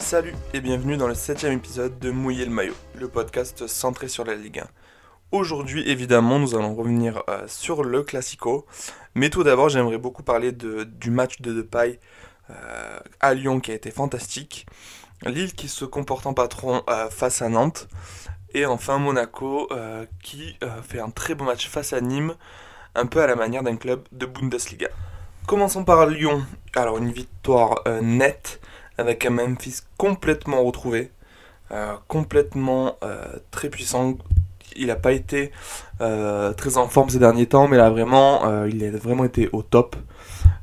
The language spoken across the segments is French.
Salut et bienvenue dans le septième épisode de Mouiller le maillot, le podcast centré sur la Ligue 1. Aujourd'hui, évidemment, nous allons revenir euh, sur le Classico, mais tout d'abord, j'aimerais beaucoup parler du match de Depay euh, à Lyon qui a été fantastique, Lille qui se comporte en patron euh, face à Nantes, et enfin Monaco qui fait un très beau match face à Nîmes, un peu à la manière d'un club de Bundesliga. Commençons par Lyon. Alors une victoire nette avec un Memphis complètement retrouvé, euh, complètement euh, très puissant. Il n'a pas été euh, très en forme ces derniers temps, mais là vraiment, il a vraiment été au top.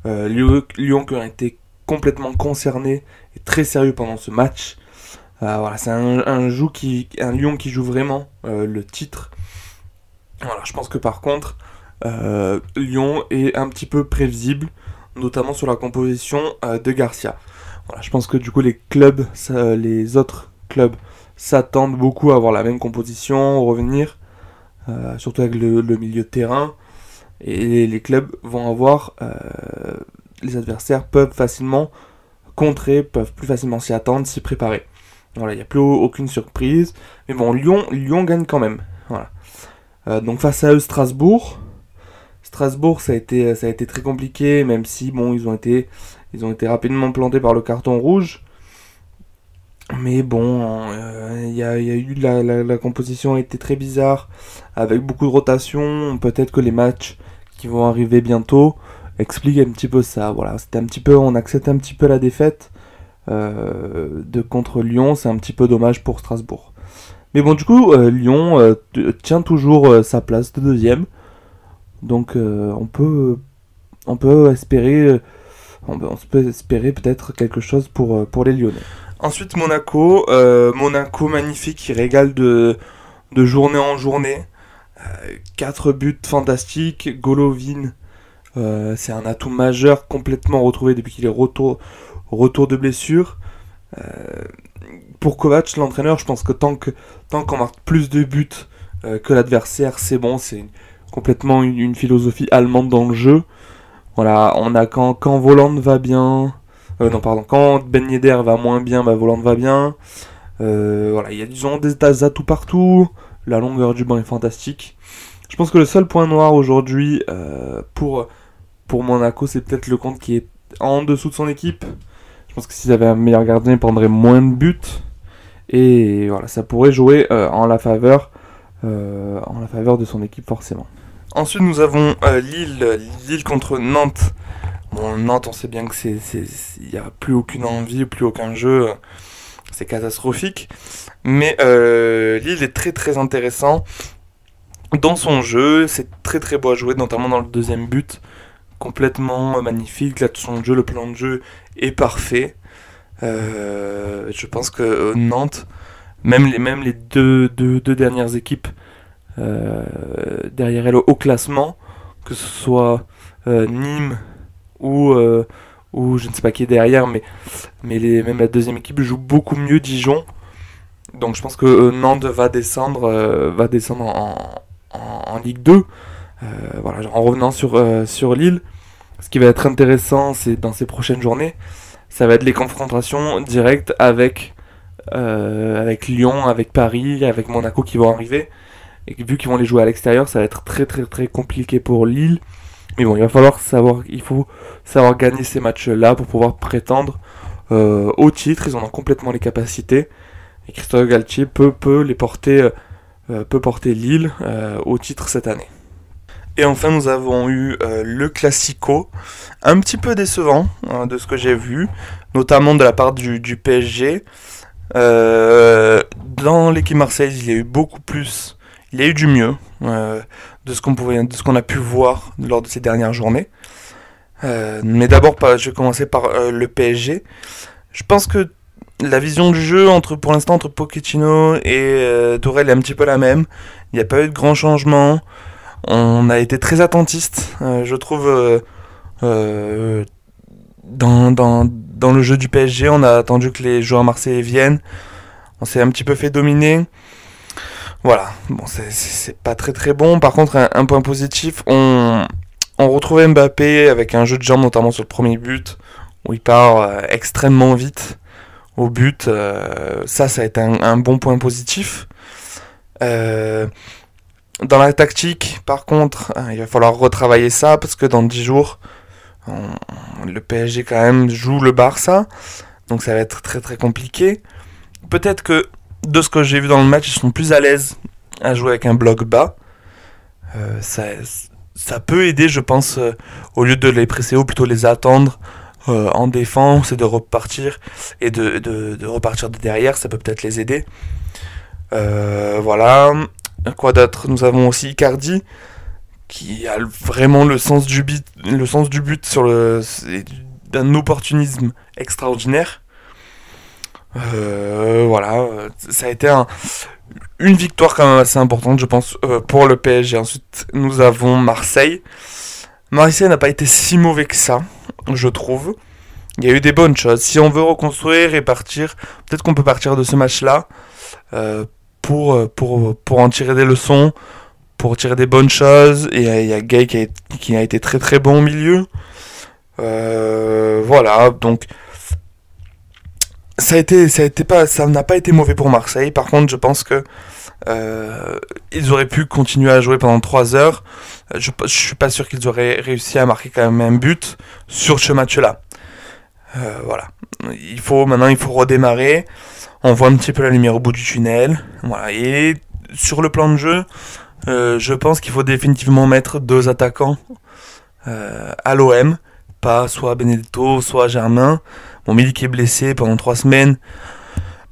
Lyon, qui a été complètement concerné et très sérieux pendant ce match. Voilà, c'est un, Lyon qui joue vraiment le titre. Je pense que par contre, Lyon est un petit peu prévisible, notamment sur la composition de Garcia. Je pense que du coup les clubs, ça, les autres clubs s'attendent beaucoup à avoir la même composition, revenir, euh, surtout avec le, milieu de terrain. Et les clubs vont avoir, euh, les adversaires peuvent facilement contrer, peuvent plus facilement s'y attendre, s'y préparer. Voilà, il n'y a plus aucune surprise. Mais bon, Lyon, Lyon gagne quand même. Euh, donc face à eux, Strasbourg. Strasbourg, ça a été très compliqué, même si bon, ils ont été, ils ont été rapidement plantés par le carton rouge. Mais bon, il euh, a, y, a, eu la, composition a été très bizarre, avec beaucoup de rotation. Peut-être que les matchs qui vont arriver bientôt expliquent un petit peu ça. Voilà, c'était un petit peu, on accepte un petit peu la défaite euh, de contre Lyon. C'est un petit peu dommage pour Strasbourg. Mais bon, du coup, euh, Lyon tient toujours sa place de deuxième. Donc, on peut, on peut espérer, on peut, espérer peut-être quelque chose pour, pour les Lyonnais. Ensuite, Monaco. Euh, Monaco magnifique, qui régale de, journée en journée. Euh, 4 buts fantastiques. Golovin, euh, c'est un atout majeur, complètement retrouvé depuis qu'il est retour, de blessure. Euh, pour Kovac, l'entraîneur, je pense que tant qu'on marque plus de buts euh, que l'adversaire, c'est bon. C'est complètement une, philosophie allemande dans le jeu. Voilà, on a quand, quand Voland va bien. Euh, non, pardon. Quand Ben va moins bien, bah, Voland va bien. Euh, voilà, il y a disons des atouts partout. La longueur du banc est fantastique. Je pense que le seul point noir aujourd'hui euh, pour, Monaco, c'est peut-être le compte qui est en dessous de son équipe. Je pense que s'ils avaient un meilleur gardien, ils prendraient moins de buts. Et voilà, ça pourrait jouer euh, en la faveur en la faveur de son équipe forcément. Ensuite, nous avons euh, Lille, Lille contre Nantes. Bon, Nantes, on sait bien que c'est, il n'y a plus aucune envie, plus aucun jeu. C'est catastrophique. Mais euh, Lille est très très intéressant dans son jeu. C'est très très beau à jouer, notamment dans le deuxième but. Complètement magnifique. Là, son jeu, le plan de jeu est parfait. Euh, je pense que Nantes, même les, même les deux, deux, dernières équipes derrière elle au classement, que ce soit euh, Nîmes ou, euh, ou je ne sais pas qui est derrière, mais, même la deuxième équipe joue beaucoup mieux Dijon. Donc je pense que euh, Nantes va descendre, euh, va descendre en, Ligue 2. voilà, en revenant sur, sur Lille, ce qui va être intéressant, c'est dans ces prochaines journées, ça va être les confrontations directes avec, euh, avec Lyon, avec Paris, avec Monaco qui vont arriver. Et vu qu'ils vont les jouer à l'extérieur, ça va être très très très compliqué pour Lille. Mais bon, il va falloir savoir, il faut savoir gagner ces matchs-là pour pouvoir prétendre euh, au titre. Ils en ont complètement les capacités. Et Christophe Galtier peut, peut les porter, euh, peut porter Lille euh, au titre cette année. Et enfin, nous avons eu le Classico, un petit peu décevant hein, de ce que j'ai vu, notamment de la part du, du PSG. Dans l'équipe Marseille, il y a eu beaucoup plus, il y a eu du mieux euh, de ce qu'on pouvait, de ce qu'on a pu voir lors de ces dernières journées. Euh, mais d'abord, je vais commencer par euh, le PSG. Je pense que la vision du jeu entre, pour l'instant, entre Pochettino et Tourelle est un petit peu la même. Il n'y a pas eu de grands changements. On a été très attentiste, je trouve, dans, dans, dans le jeu du PSG. On a attendu que les joueurs marseillais viennent. On s'est un petit peu fait dominer. Voilà, bon, c'est pas très très bon. Par contre, un, point positif, on, on retrouvait Mbappé avec un jeu de jambes, notamment sur le premier but, où il part extrêmement vite au but. ça, ça a été un, bon point positif. dans la tactique, par contre, il va falloir retravailler ça parce que dans 10 jours, le PSG quand même joue le Barça. Donc ça va être très très compliqué. Peut-être que de ce que j'ai vu dans le match, ils sont plus à l'aise à jouer avec un bloc bas. Euh, ça, peut aider, je pense, euh, au lieu de les presser haut, plutôt les attendre euh, en défense et de repartir et de, de, repartir de derrière. Ça peut peut-être les aider. voilà. Quoi d'autre? Nous avons aussi Icardi qui a vraiment le sens du, but, le sens du but sur le d'un opportunisme extraordinaire. Euh, voilà, ça a été une victoire quand même assez importante, je pense, euh, pour le PSG. Ensuite, nous avons Marseille. Marseille n'a pas été si mauvais que ça, je trouve. Il y a eu des bonnes choses. Si on veut reconstruire et partir, peut-être qu'on peut partir de ce match-là euh, pour, pour, pour en tirer des leçons, pour tirer des bonnes choses. Et il y a Gay qui a, qui a été très très bon au milieu. voilà, donc ça a été, ça a été pas, ça n'a pas été mauvais pour Marseille. Par contre, je pense que euh, ils auraient pu continuer à jouer pendant 3 heures. Je, je suis pas sûr qu'ils auraient réussi à marquer quand même un but sur ce match-là. Euh, voilà. Il faut maintenant, il faut redémarrer. On voit un petit peu la lumière au bout du tunnel. Voilà. Et sur le plan de jeu, euh, je pense qu'il faut définitivement mettre deux attaquants à l'OM, pas soit Benedetto, soit Germain. Mon Milik est blessé pendant trois semaines.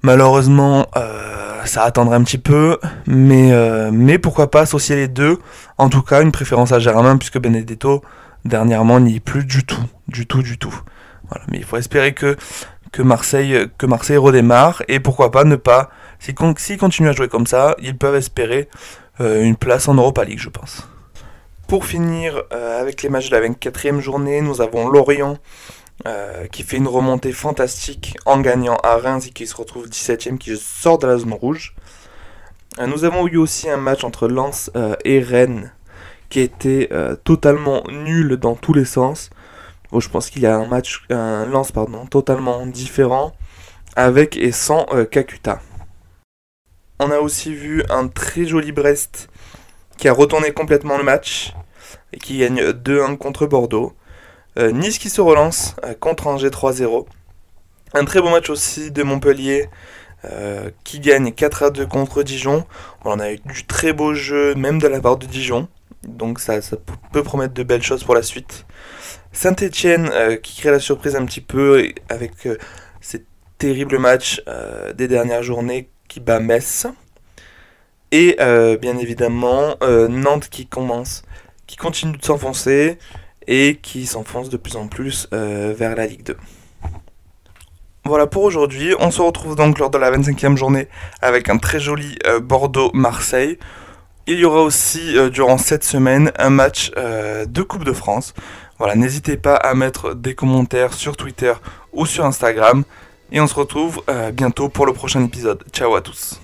Malheureusement, euh, ça attendrait un petit peu, mais, euh, pourquoi pas associer les deux. En tout cas, une préférence à Germain, puisque Benedetto, dernièrement, n'y est plus du tout. Du tout, du tout. Mais il faut espérer que, Marseille, que Marseille redémarre, et pourquoi pas ne pas. S'ils si, continuent à jouer comme ça, ils peuvent espérer euh, une place en Europa League, je pense. Pour finir avec les matchs de la 24e journée, nous avons Lorient euh, qui fait une remontée fantastique en gagnant à Reims et qui se retrouve 17ème, qui sort de la zone rouge. Euh, nous avons eu aussi un match entre Lens euh, et Rennes qui était totalement nul dans tous les sens. je pense qu'il y a un match, un Lens pardon, totalement différent avec et sans Kakuta. On a aussi vu un très joli Brest qui a retourné complètement le match et qui gagne 2-1 contre Bordeaux. Euh, nice qui se relance euh, contre Angers 3-0. Un très bon match aussi de Montpellier euh, qui gagne 4 2 contre Dijon. On a eu du très beau jeu, même de la part de Dijon. Donc ça, peut promettre de belles choses pour la suite. Saint-Etienne qui crée la surprise un petit peu avec ces terribles matchs des dernières journées qui bat Metz. Et bien évidemment Nantes qui commence, qui continue de s'enfoncer et qui s'enfonce de plus en plus euh, vers la Ligue 2. Voilà pour aujourd'hui, on se retrouve donc lors de la 25e journée avec un très joli euh, Bordeaux-Marseille. Il y aura aussi euh, durant cette semaine un match de Coupe de France. Voilà, n'hésitez pas à mettre des commentaires sur Twitter ou sur Instagram. Et on se retrouve bientôt pour le prochain épisode. Ciao à tous.